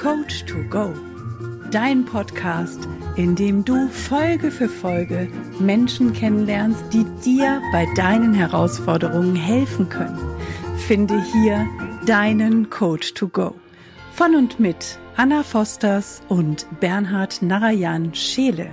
Coach to Go, dein Podcast, in dem du Folge für Folge Menschen kennenlernst, die dir bei deinen Herausforderungen helfen können. Finde hier deinen Coach to Go. Von und mit Anna Fosters und Bernhard Narayan Scheele.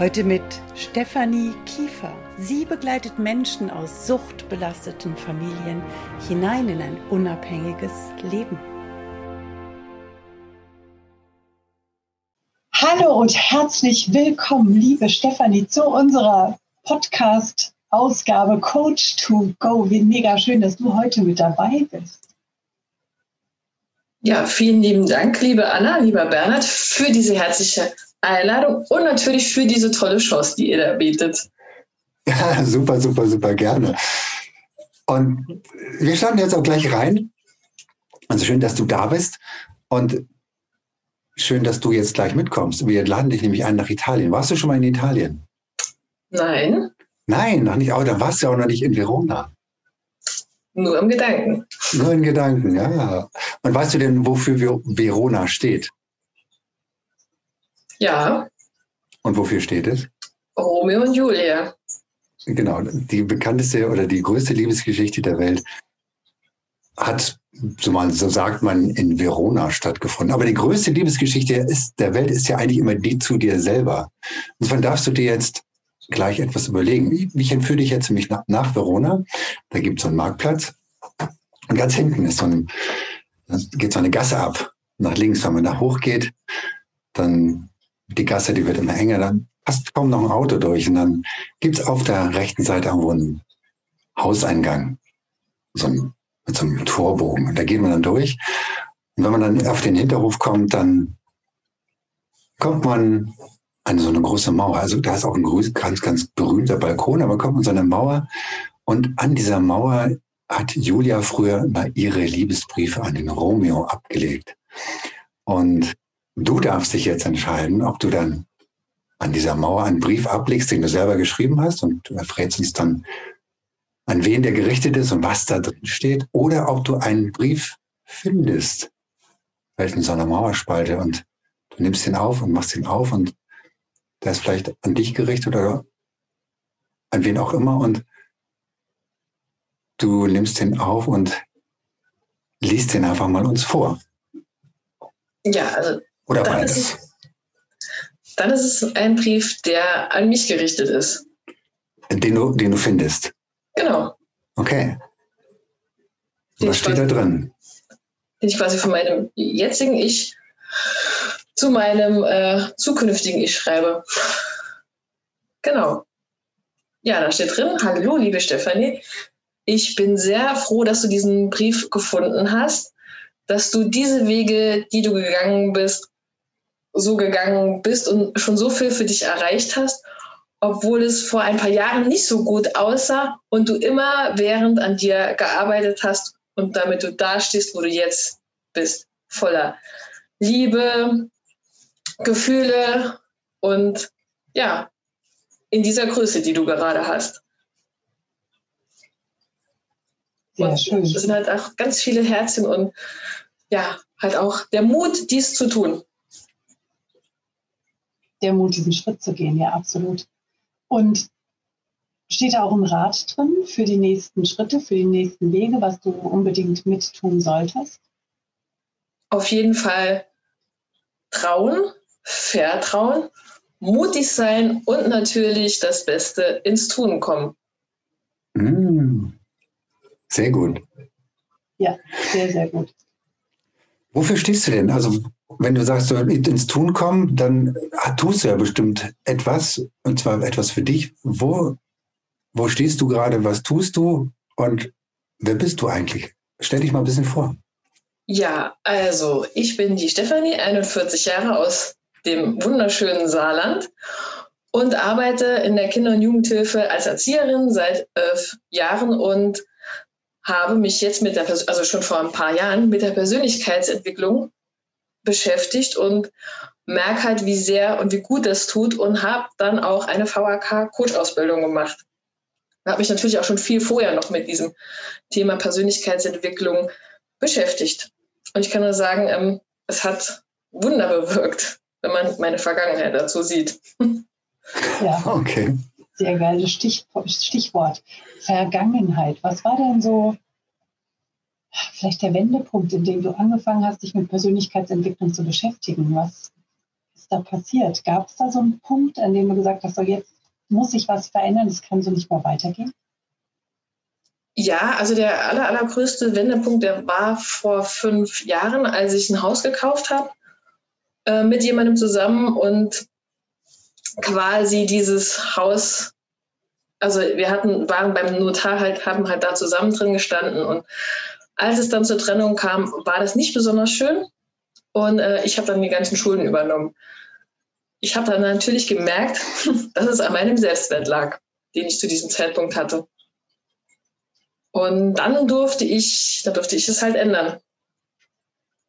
Heute mit Stefanie Kiefer. Sie begleitet Menschen aus suchtbelasteten Familien hinein in ein unabhängiges Leben. Hallo und herzlich willkommen, liebe Stefanie, zu unserer Podcast-Ausgabe Coach to Go. Wie mega schön, dass du heute mit dabei bist. Ja, vielen lieben Dank, liebe Anna, lieber Bernhard, für diese herzliche Einladung und natürlich für diese tolle Chance, die ihr da bietet. Ja, super, super, super gerne. Und wir starten jetzt auch gleich rein. Also schön, dass du da bist und schön, dass du jetzt gleich mitkommst. Wir laden dich nämlich ein nach Italien. Warst du schon mal in Italien? Nein. Nein, noch nicht. Aber da warst du ja auch noch nicht in Verona. Nur im Gedanken. Nur in Gedanken, ja. Und weißt du denn, wofür Verona steht? Ja. Und wofür steht es? Romeo und Julia. Genau, die bekannteste oder die größte Liebesgeschichte der Welt hat, so, man, so sagt man, in Verona stattgefunden. Aber die größte Liebesgeschichte ist, der Welt ist ja eigentlich immer die zu dir selber. Insofern darfst du dir jetzt gleich etwas überlegen. Ich entführe dich jetzt nämlich nach, nach Verona. Da gibt es so einen Marktplatz. Und ganz hinten ist so ein, geht so eine Gasse ab. Nach links, wenn man da hochgeht, dann die Gasse, die wird immer enger, dann passt kaum noch ein Auto durch. Und dann gibt es auf der rechten Seite irgendwo einen Hauseingang, so ein, mit so einem Torbogen. Und da geht man dann durch. Und wenn man dann auf den Hinterhof kommt, dann kommt man an so eine große Mauer. Also da ist auch ein ganz, ganz berühmter Balkon, aber kommt man so eine Mauer. Und an dieser Mauer hat Julia früher mal ihre Liebesbriefe an den Romeo abgelegt. Und du darfst dich jetzt entscheiden, ob du dann an dieser Mauer einen Brief ablegst, den du selber geschrieben hast und du erfrätst uns dann, an wen der gerichtet ist und was da drin steht, oder ob du einen Brief findest, in so einer Mauerspalte und du nimmst ihn auf und machst ihn auf und der ist vielleicht an dich gerichtet oder an wen auch immer und du nimmst ihn auf und liest den einfach mal uns vor. Ja, also. Oder beides. Ist, dann ist es ein Brief, der an mich gerichtet ist. Den du, den du findest. Genau. Okay. Was steht da drin? Den ich quasi von meinem jetzigen Ich zu meinem äh, zukünftigen Ich schreibe. Genau. Ja, da steht drin, hallo liebe Stefanie, ich bin sehr froh, dass du diesen Brief gefunden hast, dass du diese Wege, die du gegangen bist, so gegangen bist und schon so viel für dich erreicht hast, obwohl es vor ein paar Jahren nicht so gut aussah und du immer während an dir gearbeitet hast und damit du da stehst, wo du jetzt bist, voller Liebe, Gefühle und ja, in dieser Größe, die du gerade hast. Sehr schön. Es sind halt auch ganz viele Herzchen und ja, halt auch der Mut, dies zu tun der Mut, diesen Schritt zu gehen, ja, absolut. Und steht da auch ein Rat drin für die nächsten Schritte, für die nächsten Wege, was du unbedingt mit tun solltest? Auf jeden Fall trauen, vertrauen, mutig sein und natürlich das Beste ins Tun kommen. Mm. Sehr gut. Ja, sehr, sehr gut. Wofür stehst du denn? Also wenn du sagst, du ins Tun kommen, dann tust du ja bestimmt etwas, und zwar etwas für dich. Wo, wo stehst du gerade? Was tust du? Und wer bist du eigentlich? Stell dich mal ein bisschen vor. Ja, also ich bin die Stefanie, 41 Jahre aus dem wunderschönen Saarland und arbeite in der Kinder- und Jugendhilfe als Erzieherin seit elf Jahren und habe mich jetzt mit der, also schon vor ein paar Jahren mit der Persönlichkeitsentwicklung beschäftigt und merke halt, wie sehr und wie gut das tut und habe dann auch eine VHK-Coach-Ausbildung gemacht. Habe mich natürlich auch schon viel vorher noch mit diesem Thema Persönlichkeitsentwicklung beschäftigt. Und ich kann nur sagen, ähm, es hat Wunder bewirkt, wenn man meine Vergangenheit dazu sieht. Ja. Okay. Sehr geiles Stich, Stichwort. Vergangenheit. Was war denn so vielleicht der Wendepunkt, in dem du angefangen hast, dich mit Persönlichkeitsentwicklung zu beschäftigen? Was ist da passiert? Gab es da so einen Punkt, an dem du gesagt hast, so jetzt muss sich was verändern, es kann so nicht mehr weitergehen? Ja, also der aller, allergrößte Wendepunkt, der war vor fünf Jahren, als ich ein Haus gekauft habe äh, mit jemandem zusammen und quasi dieses Haus, also wir hatten, waren beim Notar halt, haben halt da zusammen drin gestanden und als es dann zur Trennung kam, war das nicht besonders schön und äh, ich habe dann die ganzen Schulden übernommen. Ich habe dann natürlich gemerkt, dass es an meinem Selbstwert lag, den ich zu diesem Zeitpunkt hatte. Und dann durfte ich, da durfte ich es halt ändern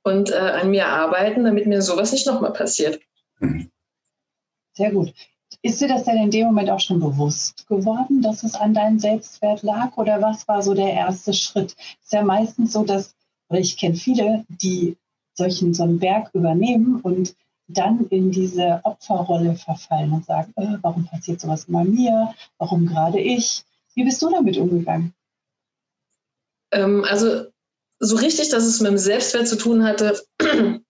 und äh, an mir arbeiten, damit mir sowas nicht nochmal passiert. Mhm. Sehr gut. Ist dir das denn in dem Moment auch schon bewusst geworden, dass es an deinem Selbstwert lag? Oder was war so der erste Schritt? Es ist ja meistens so, dass, ich kenne viele, die solchen so einen Berg übernehmen und dann in diese Opferrolle verfallen und sagen, äh, warum passiert sowas immer mir? Warum gerade ich? Wie bist du damit umgegangen? Ähm, also so richtig, dass es mit dem Selbstwert zu tun hatte,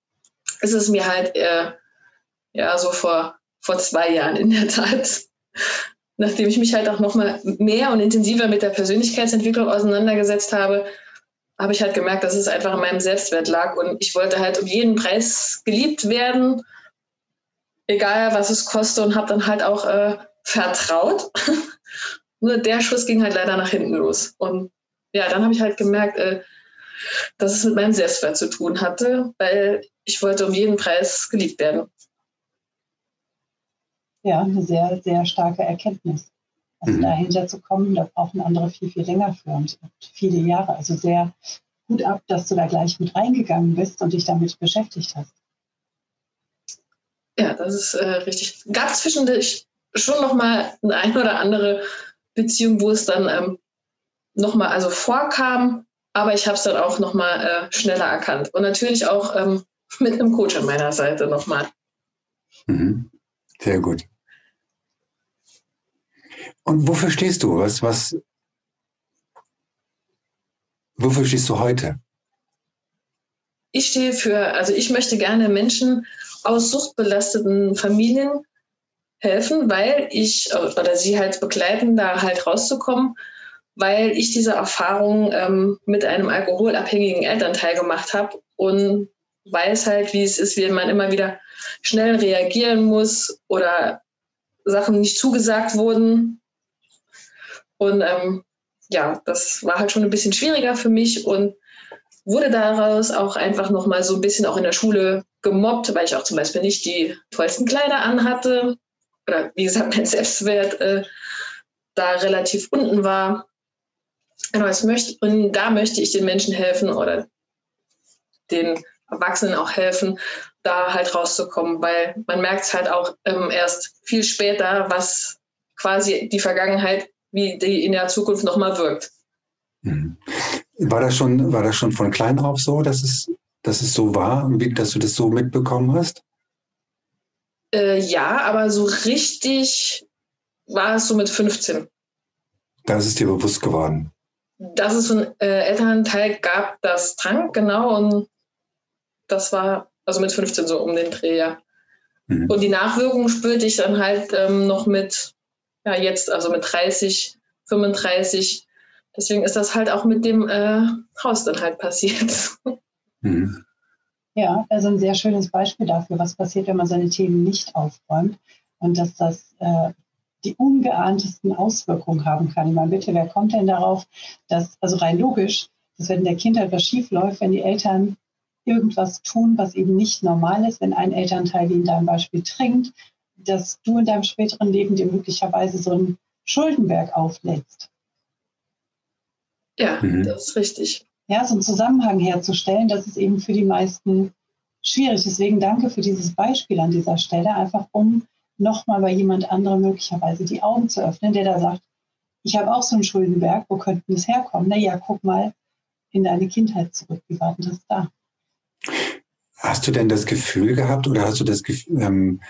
ist es mir halt eher, ja, so vor, vor zwei Jahren in der Tat. Nachdem ich mich halt auch nochmal mehr und intensiver mit der Persönlichkeitsentwicklung auseinandergesetzt habe, habe ich halt gemerkt, dass es einfach an meinem Selbstwert lag. Und ich wollte halt um jeden Preis geliebt werden, egal was es kostet, und habe dann halt auch äh, vertraut. Nur der Schuss ging halt leider nach hinten los. Und ja, dann habe ich halt gemerkt, äh, dass es mit meinem Selbstwert zu tun hatte, weil ich wollte um jeden Preis geliebt werden. Ja, eine sehr, sehr starke Erkenntnis. Also mhm. dahinter zu kommen, da brauchen andere viel, viel länger für und viele Jahre. Also sehr gut ab, dass du da gleich mit reingegangen bist und dich damit beschäftigt hast. Ja, das ist äh, richtig. Gab es zwischendurch schon noch mal eine ein oder andere Beziehung, wo es dann ähm, noch mal also vorkam, aber ich habe es dann auch noch mal äh, schneller erkannt und natürlich auch ähm, mit einem Coach an meiner Seite noch mal. Mhm. Sehr gut. Und wofür stehst du? Was, was, wofür stehst du heute? Ich stehe für, also ich möchte gerne Menschen aus suchtbelasteten Familien helfen, weil ich oder sie halt begleiten, da halt rauszukommen, weil ich diese Erfahrung ähm, mit einem alkoholabhängigen Elternteil gemacht habe und weiß halt, wie es ist, wie man immer wieder schnell reagieren muss oder Sachen nicht zugesagt wurden und ähm, ja, das war halt schon ein bisschen schwieriger für mich und wurde daraus auch einfach nochmal so ein bisschen auch in der Schule gemobbt, weil ich auch zum Beispiel nicht die tollsten Kleider anhatte oder wie gesagt, mein Selbstwert äh, da relativ unten war. Genau, möchte, und da möchte ich den Menschen helfen oder den Erwachsenen auch helfen, da halt rauszukommen, weil man merkt es halt auch ähm, erst viel später, was quasi die Vergangenheit wie die in der Zukunft nochmal wirkt. Mhm. War das schon, war das schon von klein auf so, dass es, dass es so war, dass du das so mitbekommen hast? Äh, ja, aber so richtig war es so mit 15. Da ist es dir bewusst geworden. Dass es einen äh, Elternteil gab, das trank, genau, und das war also mit 15 so um den Dreh, ja. Mhm. Und die Nachwirkungen spürte ich dann halt ähm, noch mit ja, jetzt, also mit 30, 35. Deswegen ist das halt auch mit dem äh, Haus dann halt passiert. Mhm. Ja, also ein sehr schönes Beispiel dafür, was passiert, wenn man seine Themen nicht aufräumt und dass das äh, die ungeahntesten Auswirkungen haben kann. Ich meine, bitte, wer kommt denn darauf, dass, also rein logisch, dass wenn der Kindheit was schief läuft, wenn die Eltern irgendwas tun, was eben nicht normal ist, wenn ein Elternteil wie in deinem Beispiel trinkt, dass du in deinem späteren Leben dir möglicherweise so einen Schuldenberg auflädst. Ja, mhm. das ist richtig. Ja, so einen Zusammenhang herzustellen, das ist eben für die meisten schwierig. Deswegen danke für dieses Beispiel an dieser Stelle, einfach um nochmal bei jemand anderem möglicherweise die Augen zu öffnen, der da sagt, ich habe auch so einen Schuldenberg, wo könnten es herkommen? Na ja, guck mal, in deine Kindheit zurück. Wie war denn das da? Hast du denn das Gefühl gehabt oder hast du das Gefühl, ähm,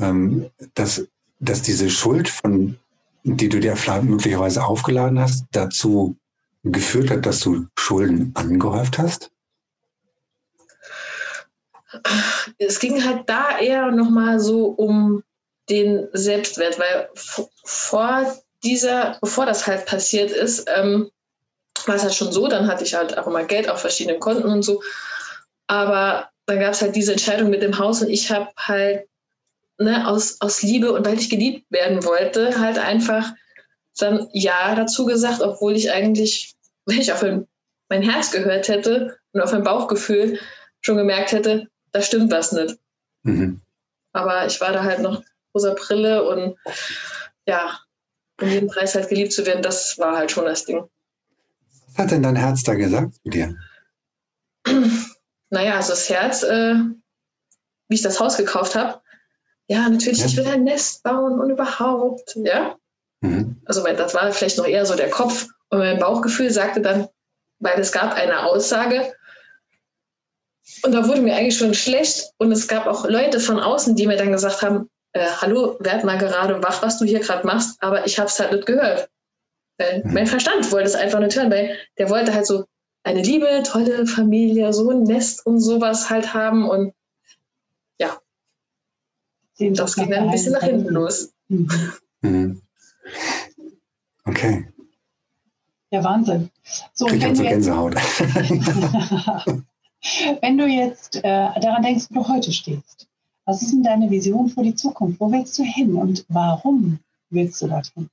ähm, dass, dass diese Schuld, von, die du dir möglicherweise aufgeladen hast, dazu geführt hat, dass du Schulden angehäuft hast? Es ging halt da eher nochmal so um den Selbstwert, weil vor dieser, bevor das halt passiert ist, ähm, war es halt schon so, dann hatte ich halt auch immer Geld auf verschiedenen Konten und so. Aber dann gab es halt diese Entscheidung mit dem Haus und ich habe halt ne, aus, aus Liebe und weil ich geliebt werden wollte, halt einfach dann Ja dazu gesagt, obwohl ich eigentlich, wenn ich auf mein Herz gehört hätte und auf mein Bauchgefühl schon gemerkt hätte, da stimmt was nicht. Mhm. Aber ich war da halt noch rosa Brille und ja, um jeden Preis halt geliebt zu werden, das war halt schon das Ding. Was hat denn dein Herz da gesagt zu dir? Naja, also das Herz, äh, wie ich das Haus gekauft habe, ja, natürlich, ja. ich will ein Nest bauen und überhaupt, ja. Mhm. Also das war vielleicht noch eher so der Kopf und mein Bauchgefühl sagte dann, weil es gab eine Aussage und da wurde mir eigentlich schon schlecht und es gab auch Leute von außen, die mir dann gesagt haben, äh, hallo, werd mal gerade wach, was du hier gerade machst, aber ich habe es halt nicht gehört. Weil mhm. mein Verstand wollte es einfach nicht hören, weil der wollte halt so eine liebe, tolle Familie, so ein Nest und sowas halt haben und ja, Den das ging dann ein bisschen nach hinten los. Mhm. Okay. Ja, Wahnsinn. So, Krieg wenn, du jetzt, wenn du jetzt äh, daran denkst, wo du heute stehst, was ist denn deine Vision für die Zukunft? Wo willst du hin und warum willst du dorthin?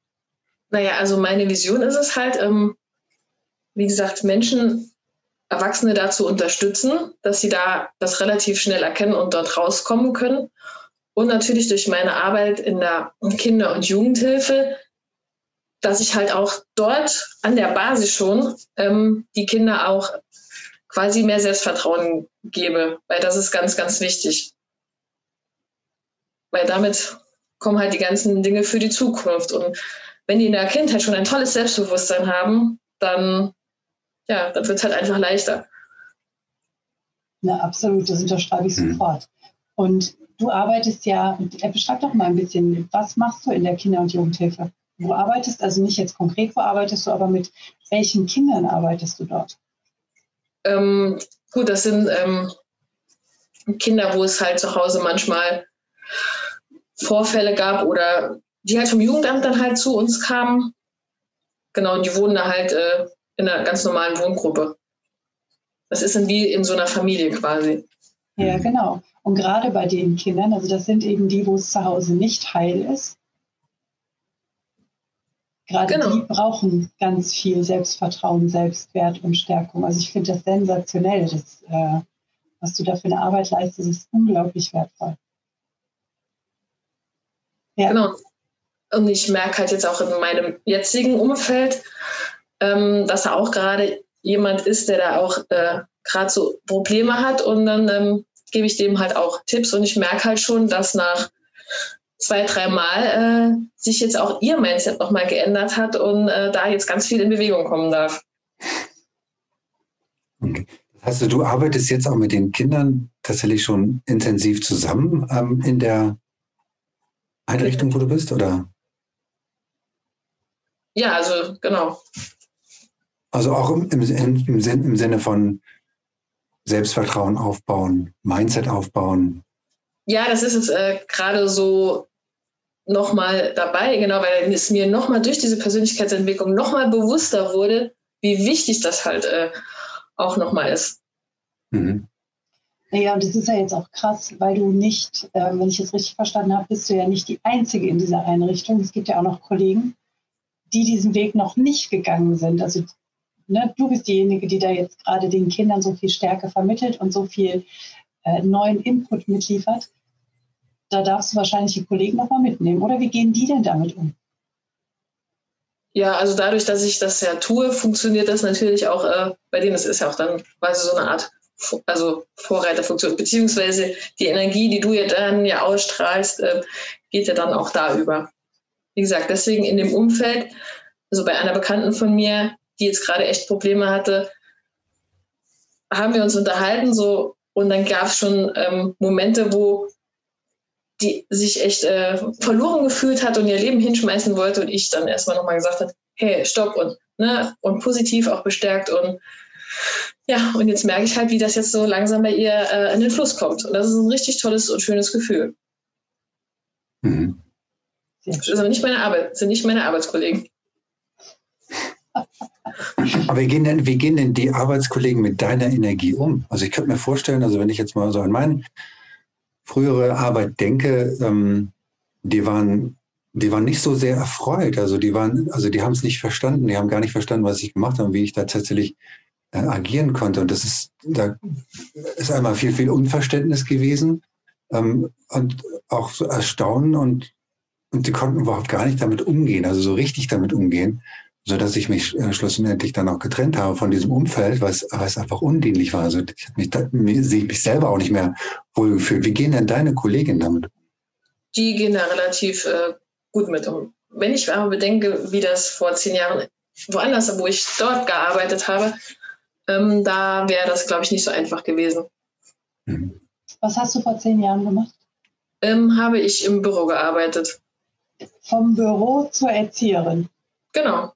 Naja, also meine Vision ist es halt, ähm, wie gesagt, Menschen, Erwachsene dazu unterstützen, dass sie da das relativ schnell erkennen und dort rauskommen können. Und natürlich durch meine Arbeit in der Kinder- und Jugendhilfe, dass ich halt auch dort an der Basis schon ähm, die Kinder auch quasi mehr Selbstvertrauen gebe, weil das ist ganz, ganz wichtig weil damit kommen halt die ganzen Dinge für die Zukunft. Und wenn die in der Kindheit schon ein tolles Selbstbewusstsein haben, dann, ja, dann wird es halt einfach leichter. Na, absolut, das unterschreibe ich mhm. sofort. Und du arbeitest ja, beschreib doch mal ein bisschen, was machst du in der Kinder- und Jugendhilfe? Du arbeitest also nicht jetzt konkret, wo arbeitest du, aber mit welchen Kindern arbeitest du dort? Ähm, gut, das sind ähm, Kinder, wo es halt zu Hause manchmal Vorfälle gab oder die halt vom Jugendamt dann halt zu uns kamen. Genau, die wohnen da halt äh, in einer ganz normalen Wohngruppe. Das ist dann wie in so einer Familie quasi. Ja, genau. Und gerade bei den Kindern, also das sind eben die, wo es zu Hause nicht heil ist. Gerade genau. die brauchen ganz viel Selbstvertrauen, Selbstwert und Stärkung. Also ich finde das sensationell, das, äh, was du da für eine Arbeit leistest, ist unglaublich wertvoll. Ja. Genau. Und ich merke halt jetzt auch in meinem jetzigen Umfeld, ähm, dass da auch gerade jemand ist, der da auch äh, gerade so Probleme hat und dann ähm, gebe ich dem halt auch Tipps und ich merke halt schon, dass nach zwei, drei Mal äh, sich jetzt auch ihr Mindset nochmal geändert hat und äh, da jetzt ganz viel in Bewegung kommen darf. Okay. Also du arbeitest jetzt auch mit den Kindern tatsächlich schon intensiv zusammen ähm, in der Einrichtung, wo du bist, oder? Ja, also genau. Also auch im, im, im, im Sinne von Selbstvertrauen aufbauen, Mindset aufbauen. Ja, das ist jetzt äh, gerade so nochmal dabei, genau, weil es mir nochmal durch diese Persönlichkeitsentwicklung nochmal bewusster wurde, wie wichtig das halt äh, auch nochmal ist. Mhm. Naja, und das ist ja jetzt auch krass, weil du nicht, äh, wenn ich es richtig verstanden habe, bist du ja nicht die Einzige in dieser Einrichtung. Es gibt ja auch noch Kollegen, die diesen Weg noch nicht gegangen sind. Also ne, du bist diejenige, die da jetzt gerade den Kindern so viel Stärke vermittelt und so viel äh, neuen Input mitliefert. Da darfst du wahrscheinlich die Kollegen nochmal mitnehmen. Oder wie gehen die denn damit um? Ja, also dadurch, dass ich das ja tue, funktioniert das natürlich auch äh, bei denen. Das ist ja auch dann quasi so eine Art also Vorreiterfunktion, beziehungsweise die Energie, die du ja dann ja ausstrahlst, äh, geht ja dann auch da über. Wie gesagt, deswegen in dem Umfeld, also bei einer Bekannten von mir, die jetzt gerade echt Probleme hatte, haben wir uns unterhalten so und dann gab es schon ähm, Momente, wo die sich echt äh, verloren gefühlt hat und ihr Leben hinschmeißen wollte und ich dann erstmal nochmal gesagt habe, hey, stopp und, ne, und positiv auch bestärkt und ja, und jetzt merke ich halt, wie das jetzt so langsam bei ihr äh, in den Fluss kommt. Und das ist ein richtig tolles und schönes Gefühl. Mhm. Das ist aber nicht meine Arbeit, sind nicht meine Arbeitskollegen. Aber wie gehen, denn, wie gehen denn die Arbeitskollegen mit deiner Energie um? Also ich könnte mir vorstellen, also wenn ich jetzt mal so an meine frühere Arbeit denke, ähm, die waren, die waren nicht so sehr erfreut. Also die waren, also die haben es nicht verstanden, die haben gar nicht verstanden, was ich gemacht habe, wie ich da tatsächlich äh, agieren konnte. Und das ist, da ist einmal viel, viel Unverständnis gewesen ähm, und auch so Erstaunen und, und die konnten überhaupt gar nicht damit umgehen, also so richtig damit umgehen so dass ich mich äh, schlussendlich dann auch getrennt habe von diesem Umfeld, was, was einfach undienlich war. Also ich habe mich, da, mich selber auch nicht mehr wohlgefühlt. Wie gehen denn deine Kolleginnen damit? Die gehen da relativ äh, gut mit um. Wenn ich aber bedenke, wie das vor zehn Jahren woanders, wo ich dort gearbeitet habe, ähm, da wäre das, glaube ich, nicht so einfach gewesen. Mhm. Was hast du vor zehn Jahren gemacht? Ähm, habe ich im Büro gearbeitet. Vom Büro zur Erzieherin. Genau.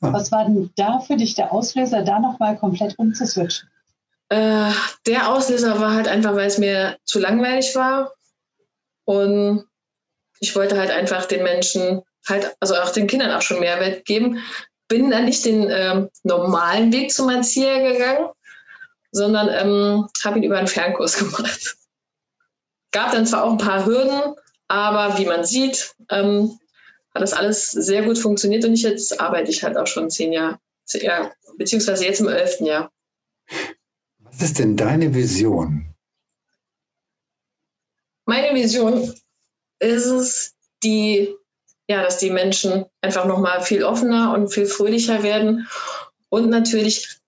Was war denn da für dich der Auslöser, da nochmal komplett umzuswitchen? Äh, der Auslöser war halt einfach, weil es mir zu langweilig war. Und ich wollte halt einfach den Menschen, halt, also auch den Kindern auch schon Mehrwert geben. Bin dann nicht den ähm, normalen Weg zum Erzieher gegangen, sondern ähm, habe ihn über einen Fernkurs gemacht. Gab dann zwar auch ein paar Hürden, aber wie man sieht, ähm, hat das alles sehr gut funktioniert und ich jetzt arbeite ich halt auch schon zehn Jahre, ja, beziehungsweise jetzt im elften Jahr. Was ist denn deine Vision? Meine Vision ist es, die, ja, dass die Menschen einfach nochmal viel offener und viel fröhlicher werden und natürlich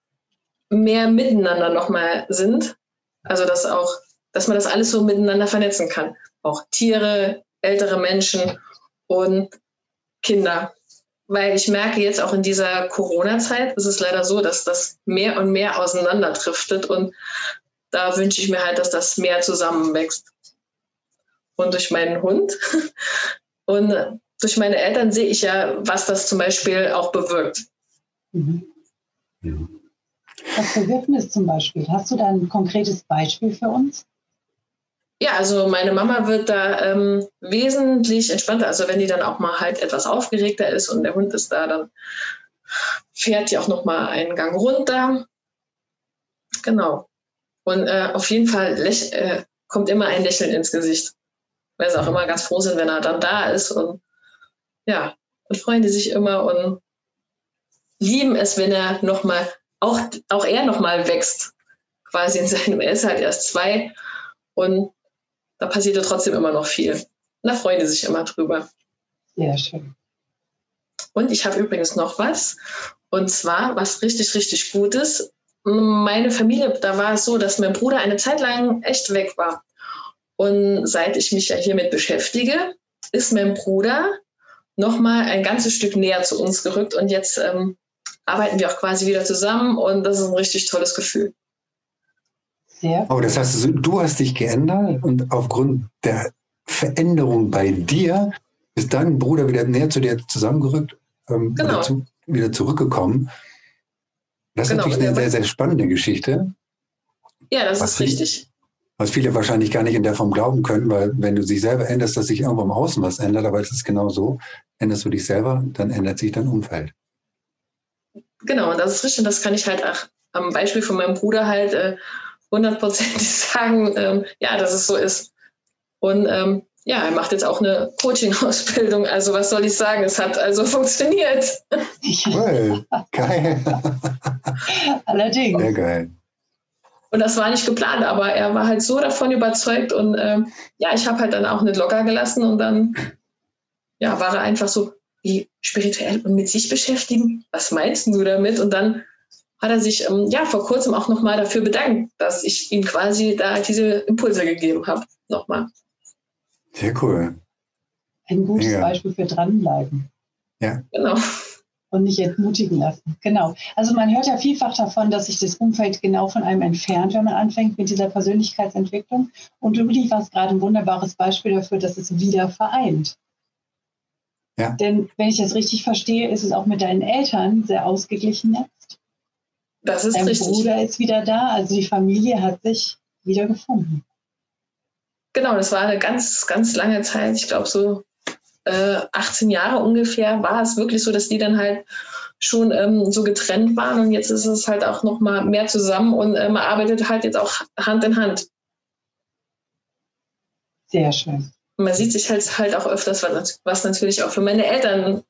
mehr miteinander nochmal sind. Also dass auch, dass man das alles so miteinander vernetzen kann. Auch Tiere, ältere Menschen und Kinder. Weil ich merke jetzt auch in dieser Corona-Zeit ist es leider so, dass das mehr und mehr auseinanderdriftet und da wünsche ich mir halt, dass das mehr zusammenwächst. Und durch meinen Hund und durch meine Eltern sehe ich ja, was das zum Beispiel auch bewirkt. Mhm. Was bewirkt es zum Beispiel? Hast du da ein konkretes Beispiel für uns? Ja, also meine Mama wird da ähm, wesentlich entspannter. Also wenn die dann auch mal halt etwas aufgeregter ist und der Hund ist da, dann fährt die auch noch mal einen Gang runter. Genau. Und äh, auf jeden Fall äh, kommt immer ein Lächeln ins Gesicht, weil sie auch immer ganz froh sind, wenn er dann da ist und ja, und freuen die sich immer und lieben es, wenn er noch mal auch auch er noch mal wächst, quasi in seinem. Er ist halt erst zwei und da passiert ja trotzdem immer noch viel. Und da freuen die sich immer drüber. Sehr schön. Und ich habe übrigens noch was. Und zwar was richtig, richtig Gutes. Meine Familie, da war es so, dass mein Bruder eine Zeit lang echt weg war. Und seit ich mich ja hiermit beschäftige, ist mein Bruder noch mal ein ganzes Stück näher zu uns gerückt. Und jetzt ähm, arbeiten wir auch quasi wieder zusammen. Und das ist ein richtig tolles Gefühl. Sehr oh, das heißt, du hast dich geändert und aufgrund der Veränderung bei dir ist dein Bruder wieder näher zu dir zusammengerückt, ähm, genau. zu, wieder zurückgekommen. Das ist genau, natürlich eine sehr, sehr spannende Geschichte. Ja, das ist richtig. Was viele wahrscheinlich gar nicht in der Form glauben können, weil wenn du dich selber änderst, dass sich irgendwo im Außen was ändert, aber es ist genau so, änderst du dich selber, dann ändert sich dein Umfeld. Genau, das ist richtig. Das kann ich halt auch am Beispiel von meinem Bruder halt äh, hundertprozentig sagen, ähm, ja, dass es so ist. Und ähm, ja, er macht jetzt auch eine Coaching-Ausbildung. Also was soll ich sagen? Es hat also funktioniert. Cool, geil. Allerdings. Sehr geil. Und das war nicht geplant, aber er war halt so davon überzeugt und ähm, ja, ich habe halt dann auch nicht locker gelassen und dann ja, war er einfach so, wie spirituell und mit sich beschäftigen? Was meinst du damit? Und dann hat er sich ähm, ja vor kurzem auch nochmal dafür bedankt, dass ich ihm quasi da diese Impulse gegeben habe. Nochmal. Sehr cool. Ein gutes ja. Beispiel für dranbleiben. Ja. Genau. und nicht entmutigen lassen. Genau. Also man hört ja vielfach davon, dass sich das Umfeld genau von einem entfernt, wenn man anfängt mit dieser Persönlichkeitsentwicklung. Und du lieferst gerade ein wunderbares Beispiel dafür, dass es wieder vereint. Ja. Denn wenn ich das richtig verstehe, ist es auch mit deinen Eltern sehr ausgeglichen jetzt. Das ist Dein richtig. Bruder ist wieder da, also die Familie hat sich wieder gefunden. Genau, das war eine ganz, ganz lange Zeit. Ich glaube, so äh, 18 Jahre ungefähr war es wirklich so, dass die dann halt schon ähm, so getrennt waren und jetzt ist es halt auch noch mal mehr zusammen und äh, man arbeitet halt jetzt auch Hand in Hand. Sehr schön. Man sieht sich halt, halt auch öfters, was natürlich auch für meine Eltern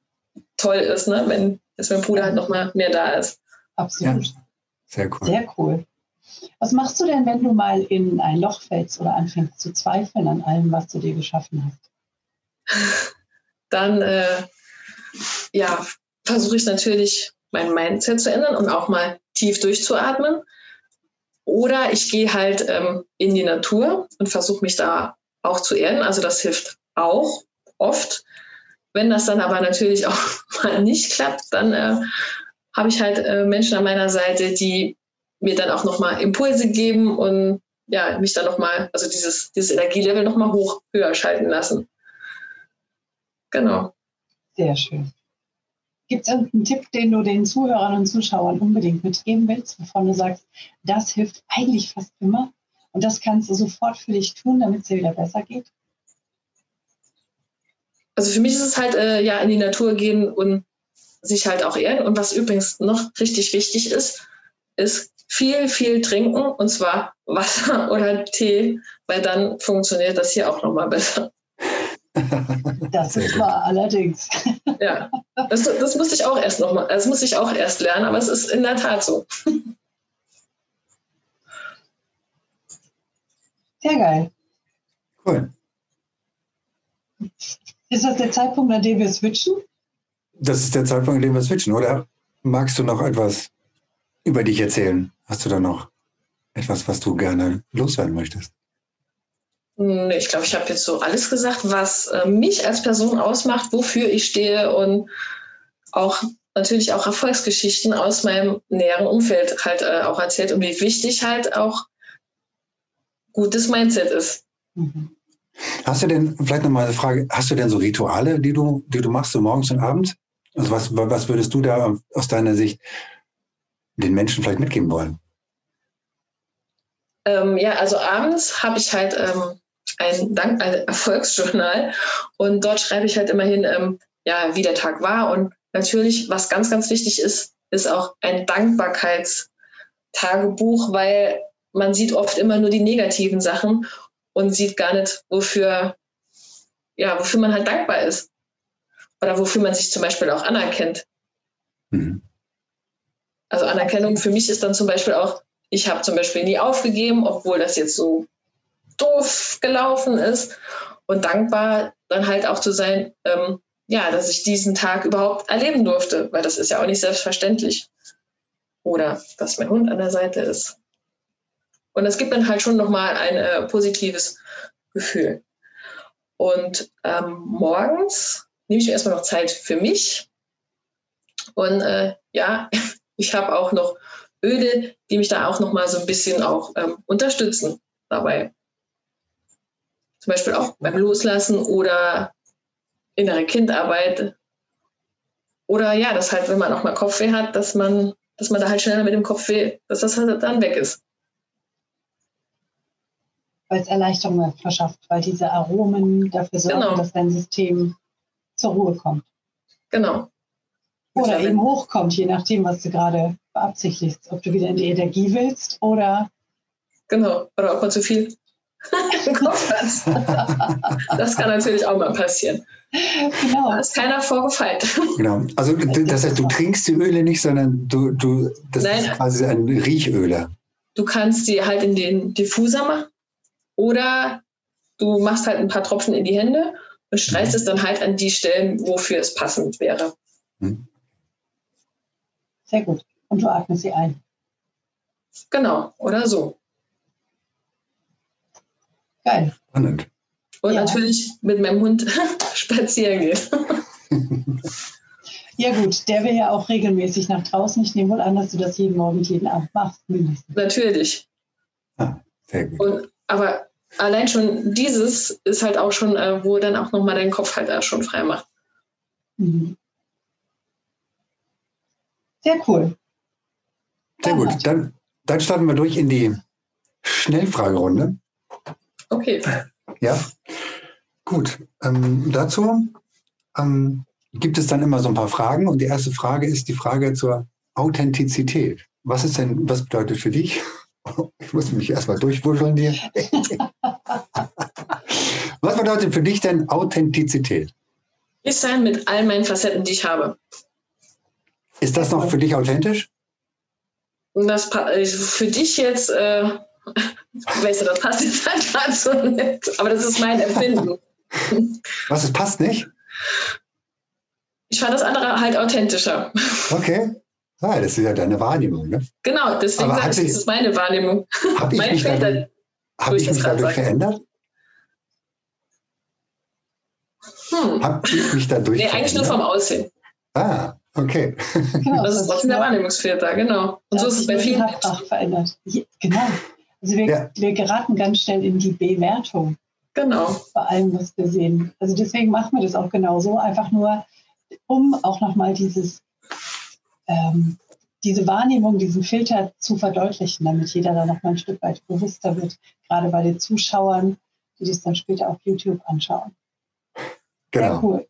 toll ist, ne? wenn jetzt mein Bruder halt noch mal mehr da ist. Absolut. Ja. Sehr cool. Sehr cool. Was machst du denn, wenn du mal in ein Loch fällst oder anfängst zu zweifeln an allem, was du dir geschaffen hast? Dann äh, ja, versuche ich natürlich mein Mindset zu ändern und auch mal tief durchzuatmen. Oder ich gehe halt ähm, in die Natur und versuche mich da auch zu erden. Also das hilft auch oft. Wenn das dann aber natürlich auch mal nicht klappt, dann äh, habe ich halt äh, Menschen an meiner Seite, die mir dann auch nochmal Impulse geben und ja, mich dann nochmal, also dieses, dieses Energielevel nochmal hoch, höher schalten lassen. Genau. Sehr schön. Gibt es irgendeinen Tipp, den du den Zuhörern und Zuschauern unbedingt mitgeben willst, wovon du sagst, das hilft eigentlich fast immer und das kannst du sofort für dich tun, damit es dir wieder besser geht? Also für mich ist es halt, äh, ja, in die Natur gehen und sich halt auch ehren. Und was übrigens noch richtig wichtig ist, ist viel, viel trinken und zwar Wasser oder Tee, weil dann funktioniert das hier auch nochmal besser. Das ist wahr, allerdings. Ja, das, das musste ich auch erst nochmal, das muss ich auch erst lernen, aber es ist in der Tat so. Sehr geil. Cool. Ist das der Zeitpunkt, an dem wir switchen? Das ist der Zeitpunkt, an dem wir switchen, oder? Magst du noch etwas über dich erzählen? Hast du da noch etwas, was du gerne loswerden möchtest? Ich glaube, ich habe jetzt so alles gesagt, was äh, mich als Person ausmacht, wofür ich stehe und auch natürlich auch Erfolgsgeschichten aus meinem näheren Umfeld halt äh, auch erzählt und wie wichtig halt auch gutes Mindset ist. Mhm. Hast du denn, vielleicht nochmal eine Frage, hast du denn so Rituale, die du, die du machst, so morgens und abends? Also was, was würdest du da aus deiner Sicht den Menschen vielleicht mitgeben wollen? Ähm, ja, also abends habe ich halt ähm, ein, Dank, ein Erfolgsjournal und dort schreibe ich halt immerhin, ähm, ja, wie der Tag war. Und natürlich, was ganz, ganz wichtig ist, ist auch ein Dankbarkeitstagebuch, weil man sieht oft immer nur die negativen Sachen und sieht gar nicht, wofür, ja, wofür man halt dankbar ist. Oder wofür man sich zum Beispiel auch anerkennt. Mhm. Also Anerkennung für mich ist dann zum Beispiel auch, ich habe zum Beispiel nie aufgegeben, obwohl das jetzt so doof gelaufen ist. Und dankbar dann halt auch zu sein, ähm, ja, dass ich diesen Tag überhaupt erleben durfte, weil das ist ja auch nicht selbstverständlich. Oder dass mein Hund an der Seite ist. Und das gibt dann halt schon nochmal ein äh, positives Gefühl. Und ähm, morgens nehme ich mir erstmal noch Zeit für mich. Und äh, ja, ich habe auch noch Öle, die mich da auch nochmal so ein bisschen auch ähm, unterstützen dabei. Zum Beispiel auch beim Loslassen oder innere Kindarbeit. Oder ja, dass halt, wenn man auch mal Kopfweh hat, dass man, dass man da halt schneller mit dem Kopfweh, dass das halt dann weg ist weil es Erleichterung verschafft, weil diese Aromen dafür sorgen, genau. dass dein System zur Ruhe kommt. Genau. Oder eben hochkommt, je nachdem, was du gerade beabsichtigst. Ob du wieder in die Energie willst oder. Genau, oder ob man zu viel im Kopf hat. das kann natürlich auch mal passieren. Genau. Da ist keiner vorgefeilt. Genau. Also das heißt, du trinkst die Öle nicht, sondern du, du das Nein. ist quasi ein Riechöle. Du kannst die halt in den Diffuser machen oder du machst halt ein paar Tropfen in die Hände und streichst mhm. es dann halt an die Stellen, wofür es passend wäre. Mhm. Sehr gut. Und du atmest sie ein. Genau, oder so. Geil. Spannend. Und ja. natürlich mit meinem Hund spazieren gehen. Ja gut, der will ja auch regelmäßig nach draußen. Ich nehme wohl an, dass du das jeden Morgen, jeden Abend machst, mindestens. Natürlich. Ah, sehr gut. Und, aber allein schon dieses ist halt auch schon, äh, wo dann auch nochmal deinen Kopf halt auch schon frei macht. Mhm. Sehr cool. Sehr gut. Dann, dann starten wir durch in die Schnellfragerunde. Okay. Ja. Gut. Ähm, dazu ähm, gibt es dann immer so ein paar Fragen und die erste Frage ist die Frage zur Authentizität. Was ist denn, was bedeutet für dich? Ich muss mich erstmal durchwurscheln hier. was bedeutet für dich denn Authentizität? Ich sein mit all meinen Facetten, die ich habe. Ist das noch für dich authentisch? Das äh, für dich jetzt, äh, weißt du, das passt jetzt halt dazu nicht. Aber das ist mein Empfinden. Was, es passt nicht? Ich fand das andere halt authentischer. Okay. Ja, das ist ja deine Wahrnehmung, ne? Genau, deswegen sage ich, das ist meine Wahrnehmung. Habe ich, mich dadurch, hab ich mich dadurch verändert? Hm. Habe ich mich dadurch Nee, eigentlich nur vom Aussehen. Ah, okay. Genau, das ist trotzdem der Wahrnehmungsfilter, genau. Und so ist es bei vielen Menschen. verändert. Genau. Also wir, ja. wir geraten ganz schnell in die Bewertung. Genau. Bei allem, was wir sehen. Also deswegen machen wir das auch genauso. Einfach nur, um auch nochmal dieses, ähm, diese Wahrnehmung, diesen Filter zu verdeutlichen, damit jeder da nochmal ein Stück weit bewusster wird. Gerade bei den Zuschauern, die das dann später auf YouTube anschauen. Genau. Sehr cool.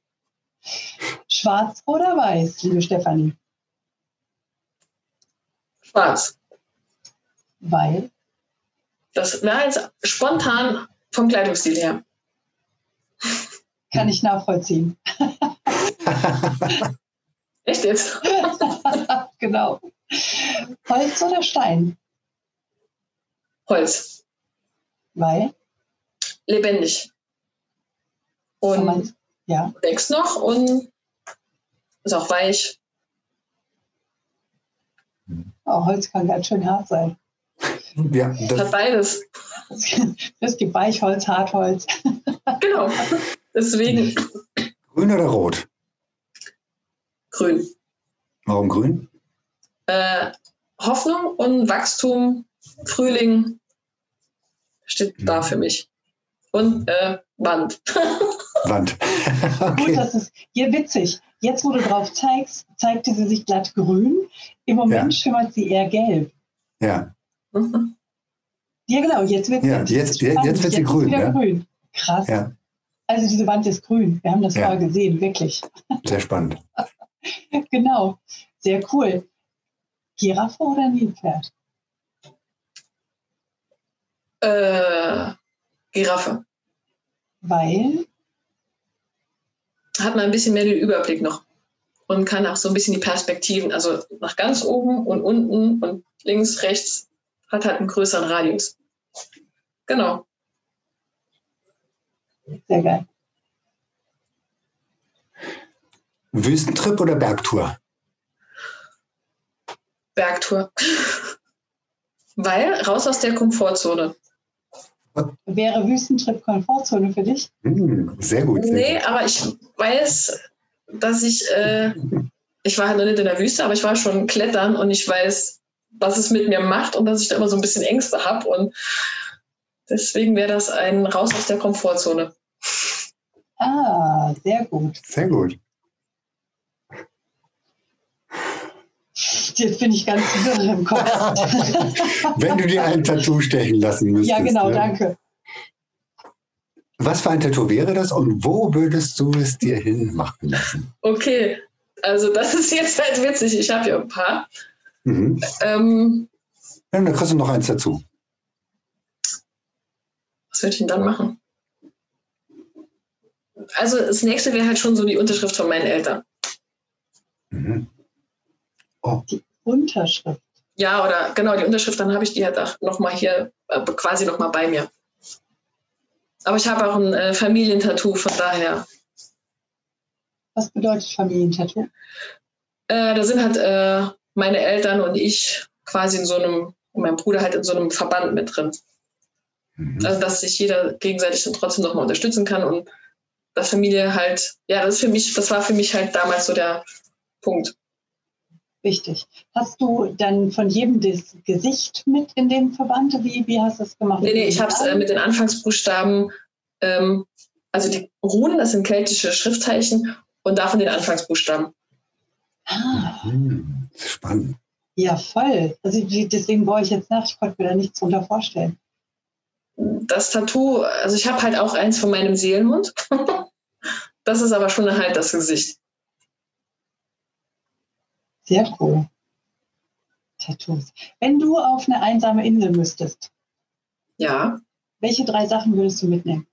Schwarz oder weiß, liebe Stefanie? Schwarz. Weil? Das wäre jetzt spontan vom Kleidungsstil her. Kann ich nachvollziehen. Echt jetzt? genau. Holz oder Stein? Holz. Weil? Lebendig. Und ja. wächst noch und ist auch weich. Oh, Holz kann ganz schön hart sein. Ja, das hat beides. Es gibt Weichholz, Hartholz. Genau. Deswegen. Grün oder rot? Grün. Warum grün? Äh, Hoffnung und Wachstum, Frühling steht mhm. da für mich. Und äh, Wand. Wand. okay. Gut, das ist hier witzig. Jetzt, wo du drauf zeigst, zeigte sie sich glatt grün. Im Moment ja. schimmert sie eher gelb. Ja. Mhm. Ja, genau, jetzt wird ja, sie jetzt, jetzt, jetzt wird sie grün. Ja? grün. Krass. Ja. Also diese Wand ist grün. Wir haben das ja. vorher gesehen, wirklich. Sehr spannend. genau. Sehr cool. Giraffe oder Nilpferd? Äh, Giraffe. Weil? Hat man ein bisschen mehr den Überblick noch und kann auch so ein bisschen die Perspektiven, also nach ganz oben und unten und links, rechts, hat halt einen größeren Radius. Genau. Sehr geil. Wüstentrip oder Bergtour? Bergtour. Weil raus aus der Komfortzone. Wäre Wüstentrip Komfortzone für dich? Hm, sehr gut. Sehr nee, gut. aber ich weiß, dass ich, äh, ich war halt noch nicht in der Wüste, aber ich war schon klettern und ich weiß, was es mit mir macht und dass ich da immer so ein bisschen Ängste habe. Und deswegen wäre das ein Raus aus der Komfortzone. Ah, sehr gut. Sehr gut. Jetzt bin ich ganz wirr im Kopf. Wenn du dir ein Tattoo stechen lassen müsstest. Ja, genau, ne? danke. Was für ein Tattoo wäre das und wo würdest du es dir hinmachen lassen? Okay, also das ist jetzt halt witzig. Ich habe ja ein paar. Mhm. Ähm, ja, dann kriegst du noch eins dazu. Was würde ich denn dann machen? Also das nächste wäre halt schon so die Unterschrift von meinen Eltern. Mhm. Oh. Die Unterschrift. Ja, oder genau, die Unterschrift, dann habe ich die halt auch nochmal hier, äh, quasi nochmal bei mir. Aber ich habe auch ein äh, Familientattoo, von daher. Was bedeutet Familientattoo? Äh, da sind halt äh, meine Eltern und ich quasi in so einem, und mein Bruder halt in so einem Verband mit drin. Mhm. Also, dass sich jeder gegenseitig dann trotzdem nochmal unterstützen kann und dass Familie halt, ja, das ist für mich, das war für mich halt damals so der Punkt. Wichtig. Hast du dann von jedem das Gesicht mit in dem Verband? Wie, wie hast du das gemacht? Nee, nee, ich habe es äh, mit den Anfangsbuchstaben, ähm, also die Runen, das sind keltische Schriftzeichen und davon den Anfangsbuchstaben. Ah. Hm, spannend. Ja, voll. Also deswegen brauche ich jetzt nach, ich konnte mir da nichts drunter vorstellen. Das Tattoo, also ich habe halt auch eins von meinem Seelenhund. das ist aber schon halt das Gesicht. Sehr cool. Tattoos. Wenn du auf eine einsame Insel müsstest, ja. welche drei Sachen würdest du mitnehmen?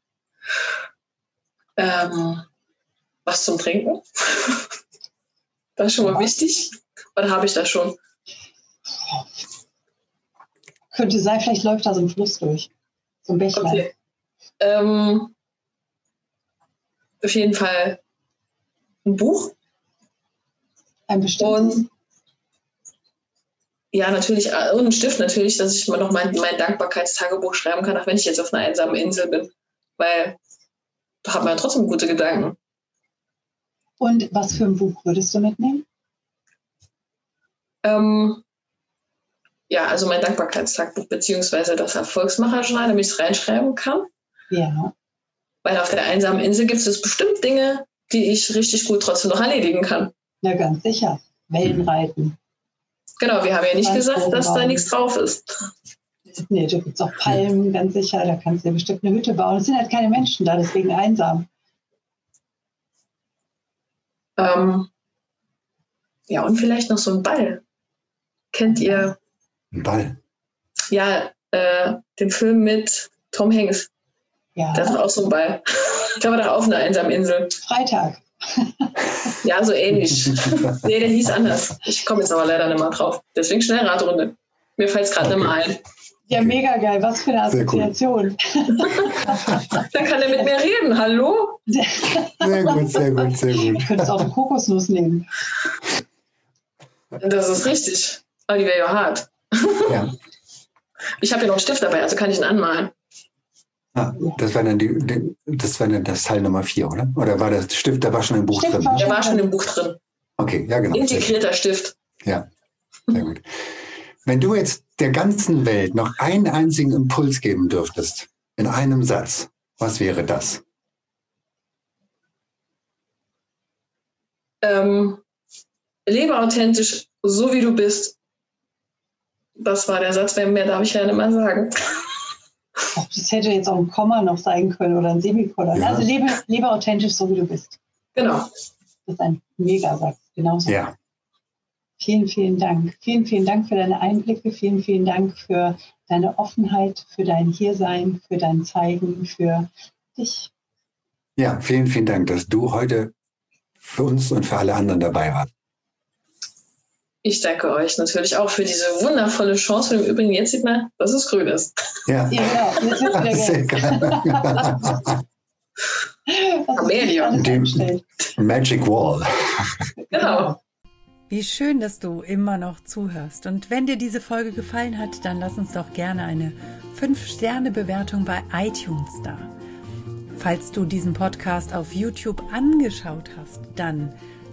Ähm, was zum Trinken. das ist schon mal wichtig. Oder habe ich das schon? Könnte sein, vielleicht läuft da so ein Fluss durch. So ein Bächlein. Okay. Ähm, auf jeden Fall ein Buch. Ein bestimmtes? Und ja, natürlich, äh, und ein Stift natürlich, dass ich mal noch mein, mein Dankbarkeitstagebuch schreiben kann, auch wenn ich jetzt auf einer einsamen Insel bin. Weil da hat man ja trotzdem gute Gedanken. Und was für ein Buch würdest du mitnehmen? Ähm, ja, also mein Dankbarkeitstagebuch beziehungsweise das Erfolgsmacherjournal, damit ich es reinschreiben kann. Ja. Weil auf der einsamen Insel gibt es bestimmt Dinge, die ich richtig gut trotzdem noch erledigen kann. Ja, ganz sicher. Wellenreiten. Genau, wir haben ja nicht gesagt, dass da nichts drauf ist. Nee, da gibt es auch Palmen, ganz sicher. Da kannst du dir bestimmt eine Hütte bauen. Es sind halt keine Menschen da, deswegen einsam. Ähm, ja, und vielleicht noch so ein Ball. Kennt ihr? Ein Ball. Ja, äh, den Film mit Tom Hanks. Ja. Der hat auch so einen Ball. Der war doch auf einer einsamen Insel. Freitag. Ja, so ähnlich. nee, der hieß anders. Ich komme jetzt aber leider nicht mehr drauf. Deswegen schnell Radrunde. Mir fällt es gerade okay. nicht mehr ein. Ja, mega geil. Was für eine Assoziation. Dann kann er mit mir reden. Hallo? Sehr gut, sehr gut, sehr gut. Du könntest auch eine Kokosnuss nehmen. Das ist richtig. Aber die wäre ja hart. Ja. Ich habe ja noch einen Stift dabei, also kann ich ihn anmalen. Ah, das war dann die, die, das war dann das Teil Nummer vier, oder? Oder war das Stift, da war schon im Buch Stift drin? war Der war schon im Buch drin. Okay, ja genau. Integrierter Stift. Ja, sehr gut. Wenn du jetzt der ganzen Welt noch einen einzigen Impuls geben dürftest, in einem Satz, was wäre das? Ähm, lebe authentisch, so wie du bist. Das war der Satz, mehr darf ich ja nicht mehr sagen. Das hätte jetzt auch ein Komma noch sein können oder ein Semikolon. Ja. Also lebe, lebe authentisch, so wie du bist. Genau. Das ist ein Megasatz, genauso. Ja. Vielen, vielen Dank. Vielen, vielen Dank für deine Einblicke. Vielen, vielen Dank für deine Offenheit, für dein Hiersein, für dein Zeigen, für dich. Ja, vielen, vielen Dank, dass du heute für uns und für alle anderen dabei warst. Ich danke euch natürlich auch für diese wundervolle Chance. Und im Übrigen, jetzt sieht man, dass es grün ist. Ja, ja genau. Jetzt wird Sehr geil. Chameleon. Die Magic Wall. Genau. Wie schön, dass du immer noch zuhörst. Und wenn dir diese Folge gefallen hat, dann lass uns doch gerne eine 5-Sterne-Bewertung bei iTunes da. Falls du diesen Podcast auf YouTube angeschaut hast, dann